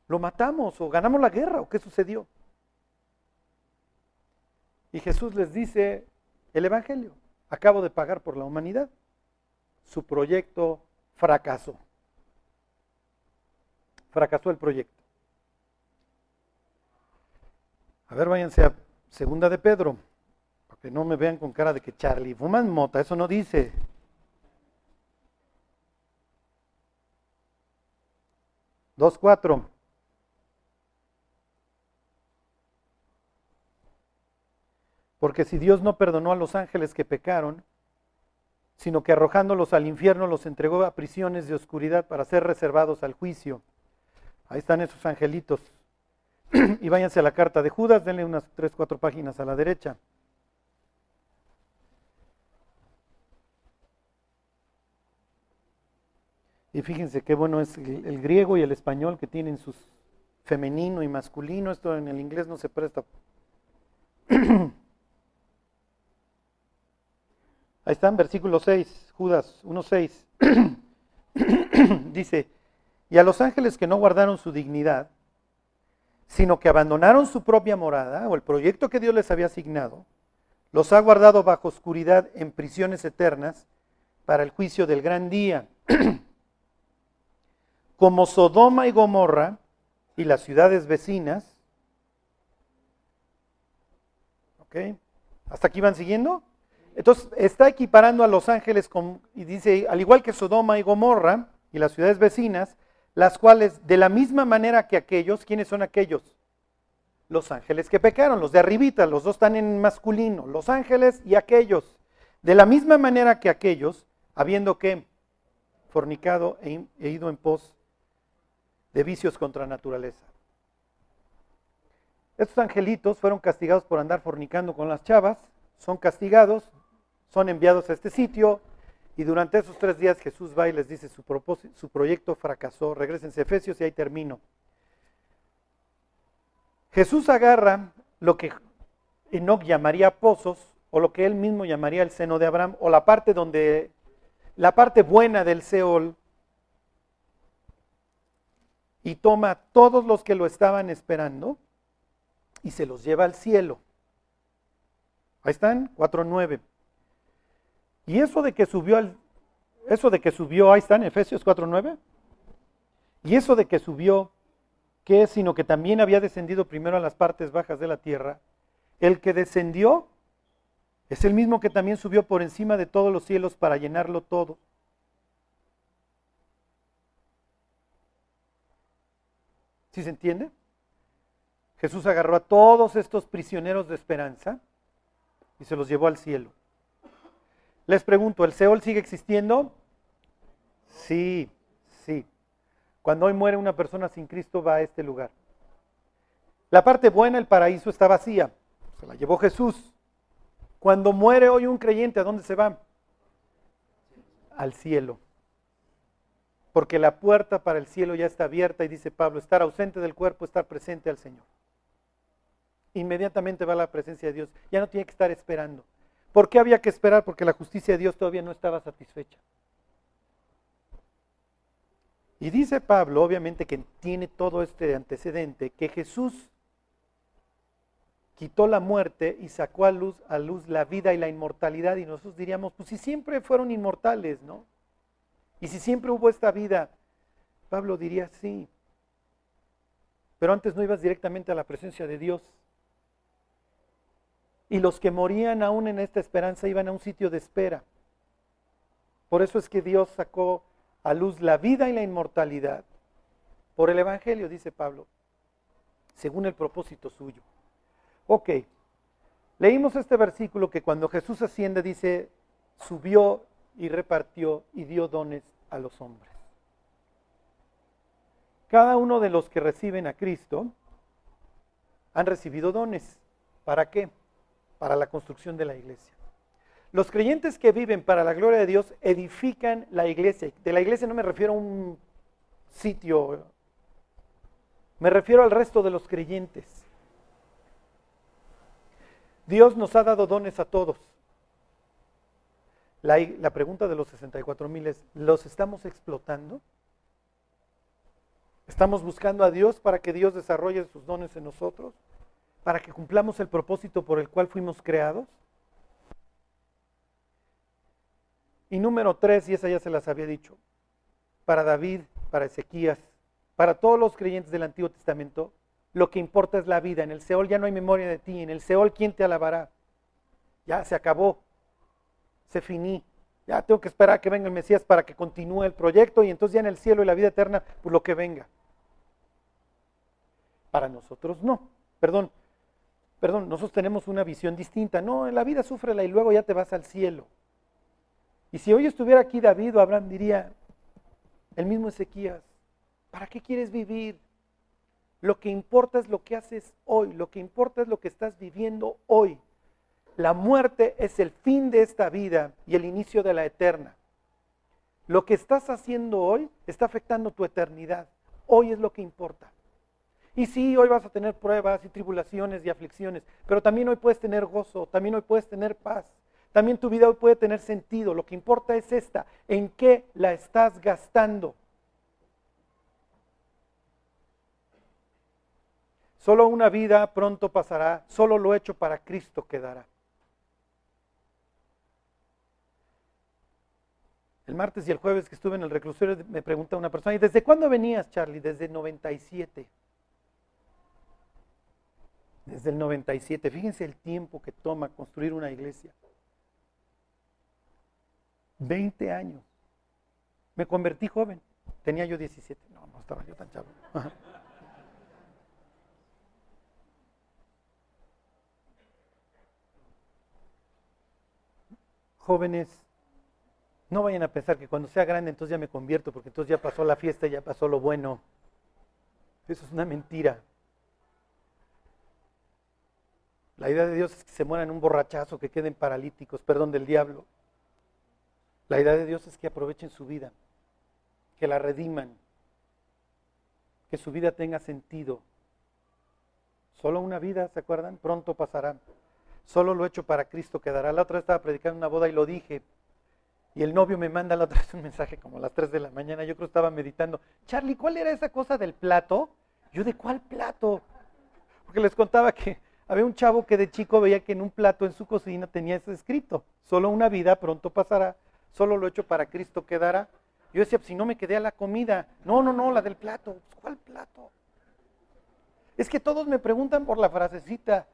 Speaker 1: ¿Lo matamos o ganamos la guerra o qué sucedió? Y Jesús les dice el Evangelio. Acabo de pagar por la humanidad. Su proyecto fracasó. Fracasó el proyecto. A ver, váyanse a Segunda de Pedro, para que no me vean con cara de que Charlie fuman mota, eso no dice. Dos cuatro. Porque si Dios no perdonó a los ángeles que pecaron, sino que arrojándolos al infierno los entregó a prisiones de oscuridad para ser reservados al juicio. Ahí están esos angelitos. *clears throat* y váyanse a la carta de Judas, denle unas tres, cuatro páginas a la derecha. Y fíjense qué bueno es el, griego y el español que tienen sus femenino y masculino. Esto en el inglés no se presta. *clears throat* Ahí están, versículo 6, Judas 1.6. *clears throat* Dice, y a los ángeles que no guardaron su dignidad, sino que abandonaron su propia morada o el proyecto que Dios les había asignado, los ha guardado bajo oscuridad en prisiones eternas para el juicio del gran día. *clears throat* Como Sodoma y Gomorra y las ciudades vecinas. ¿Ok? ¿Hasta aquí van siguiendo? Entonces, está equiparando a los ángeles con, y dice, al igual que Sodoma y Gomorra y las ciudades vecinas, las cuales de la misma manera que aquellos, ¿quiénes son aquellos? Los ángeles que pecaron, los de arribita, los dos están en masculino, los ángeles y aquellos. De la misma manera que aquellos, habiendo que fornicado e, e ido en pos de vicios contra naturaleza. Estos angelitos fueron castigados por andar fornicando con las chavas, son castigados, son enviados a este sitio y durante esos tres días Jesús va y les dice su, su proyecto fracasó. Regresense a Efesios y ahí termino. Jesús agarra lo que Enoch llamaría pozos o lo que él mismo llamaría el seno de Abraham o la parte donde la parte buena del Seol y toma todos los que lo estaban esperando y se los lleva al cielo. Ahí están, 4.9. Y eso de que subió al, eso de que subió, ahí está en Efesios 4.9. Y eso de que subió, ¿qué es? Sino que también había descendido primero a las partes bajas de la tierra. El que descendió es el mismo que también subió por encima de todos los cielos para llenarlo todo. ¿Sí se entiende? Jesús agarró a todos estos prisioneros de esperanza y se los llevó al cielo. Les pregunto, ¿el Seol sigue existiendo? Sí, sí. Cuando hoy muere una persona sin Cristo va a este lugar. La parte buena, el paraíso está vacía. Se la llevó Jesús. Cuando muere hoy un creyente, ¿a dónde se va? Al cielo. Porque la puerta para el cielo ya está abierta y dice Pablo, estar ausente del cuerpo, estar presente al Señor. Inmediatamente va a la presencia de Dios. Ya no tiene que estar esperando. ¿Por qué había que esperar? Porque la justicia de Dios todavía no estaba satisfecha. Y dice Pablo, obviamente que tiene todo este antecedente, que Jesús quitó la muerte y sacó a luz, a luz la vida y la inmortalidad. Y nosotros diríamos, pues si siempre fueron inmortales, ¿no? Y si siempre hubo esta vida, Pablo diría, sí. Pero antes no ibas directamente a la presencia de Dios. Y los que morían aún en esta esperanza iban a un sitio de espera. Por eso es que Dios sacó a luz la vida y la inmortalidad por el Evangelio, dice Pablo, según el propósito suyo. Ok, leímos este versículo que cuando Jesús asciende dice, subió y repartió y dio dones a los hombres. Cada uno de los que reciben a Cristo han recibido dones. ¿Para qué? Para la construcción de la iglesia. Los creyentes que viven para la gloria de Dios edifican la iglesia. De la iglesia no me refiero a un sitio, me refiero al resto de los creyentes. Dios nos ha dado dones a todos. La, la pregunta de los 64 mil es, ¿los estamos explotando? ¿Estamos buscando a Dios para que Dios desarrolle sus dones en nosotros? ¿Para que cumplamos el propósito por el cual fuimos creados? Y número tres, y esa ya se las había dicho, para David, para Ezequías, para todos los creyentes del Antiguo Testamento, lo que importa es la vida. En el Seol ya no hay memoria de ti. En el Seol, ¿quién te alabará? Ya se acabó. Se finí. Ya tengo que esperar a que venga el Mesías para que continúe el proyecto y entonces ya en el cielo y la vida eterna, pues lo que venga. Para nosotros no. Perdón, perdón, nosotros tenemos una visión distinta. No, en la vida súfrela y luego ya te vas al cielo. Y si hoy estuviera aquí David o Abraham, diría, el mismo Ezequías, ¿para qué quieres vivir? Lo que importa es lo que haces hoy, lo que importa es lo que estás viviendo hoy. La muerte es el fin de esta vida y el inicio de la eterna. Lo que estás haciendo hoy está afectando tu eternidad. Hoy es lo que importa. Y sí, hoy vas a tener pruebas y tribulaciones y aflicciones, pero también hoy puedes tener gozo, también hoy puedes tener paz. También tu vida hoy puede tener sentido. Lo que importa es esta, en qué la estás gastando. Solo una vida pronto pasará, solo lo hecho para Cristo quedará. El martes y el jueves que estuve en el reclusorio me pregunta una persona, ¿y desde cuándo venías, Charlie? Desde el 97. Desde el 97. Fíjense el tiempo que toma construir una iglesia. 20 años. Me convertí joven. Tenía yo 17. No, no estaba yo tan chavo. Jóvenes, no vayan a pensar que cuando sea grande entonces ya me convierto, porque entonces ya pasó la fiesta, ya pasó lo bueno. Eso es una mentira. La idea de Dios es que se mueran un borrachazo, que queden paralíticos, perdón del diablo. La idea de Dios es que aprovechen su vida, que la rediman, que su vida tenga sentido. Solo una vida, ¿se acuerdan? Pronto pasará. Solo lo hecho para Cristo quedará. La otra vez estaba predicando una boda y lo dije. Y el novio me manda la otra vez un mensaje como a las 3 de la mañana. Yo creo que estaba meditando. Charlie, ¿cuál era esa cosa del plato? Yo, ¿de cuál plato? Porque les contaba que había un chavo que de chico veía que en un plato en su cocina tenía eso escrito. Solo una vida pronto pasará solo lo hecho para Cristo quedará. Yo decía, pues, si no me quedé a la comida. No, no, no, la del plato. Pues, ¿Cuál plato? Es que todos me preguntan por la frasecita.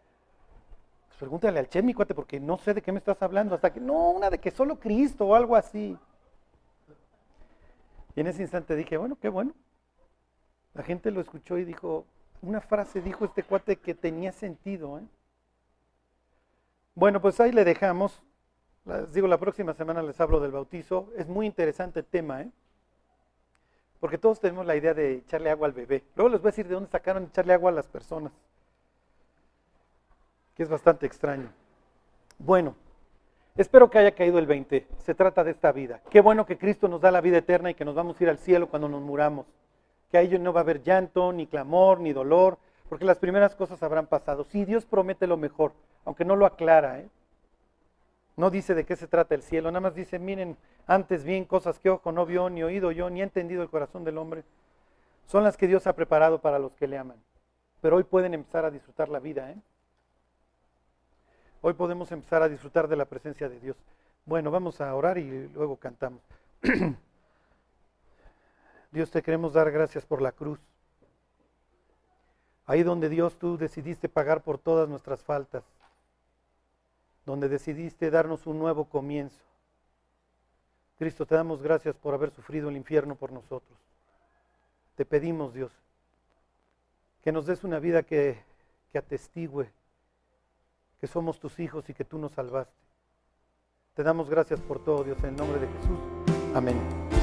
Speaker 1: Pues pregúntale al Che, mi cuate, porque no sé de qué me estás hablando. Hasta que, no, una de que solo Cristo o algo así. Y en ese instante dije, bueno, qué bueno. La gente lo escuchó y dijo, una frase dijo este cuate que tenía sentido. ¿eh? Bueno, pues ahí le dejamos. Les digo, la próxima semana les hablo del bautizo. Es muy interesante el tema, ¿eh? Porque todos tenemos la idea de echarle agua al bebé. Luego les voy a decir de dónde sacaron echarle agua a las personas. Que es bastante extraño. Bueno, espero que haya caído el 20. Se trata de esta vida. Qué bueno que Cristo nos da la vida eterna y que nos vamos a ir al cielo cuando nos muramos. Que ahí no va a haber llanto, ni clamor, ni dolor, porque las primeras cosas habrán pasado. Sí, Dios promete lo mejor, aunque no lo aclara, ¿eh? No dice de qué se trata el cielo, nada más dice, miren, antes bien cosas que ojo no vio, ni oído yo, ni ha entendido el corazón del hombre. Son las que Dios ha preparado para los que le aman. Pero hoy pueden empezar a disfrutar la vida, ¿eh? Hoy podemos empezar a disfrutar de la presencia de Dios. Bueno, vamos a orar y luego cantamos. *clears throat* Dios te queremos dar gracias por la cruz. Ahí donde Dios tú decidiste pagar por todas nuestras faltas donde decidiste darnos un nuevo comienzo. Cristo, te damos gracias por haber sufrido el infierno por nosotros. Te pedimos, Dios, que nos des una vida que, que atestigue que somos tus hijos y que tú nos salvaste. Te damos gracias por todo, Dios, en el nombre de Jesús. Amén.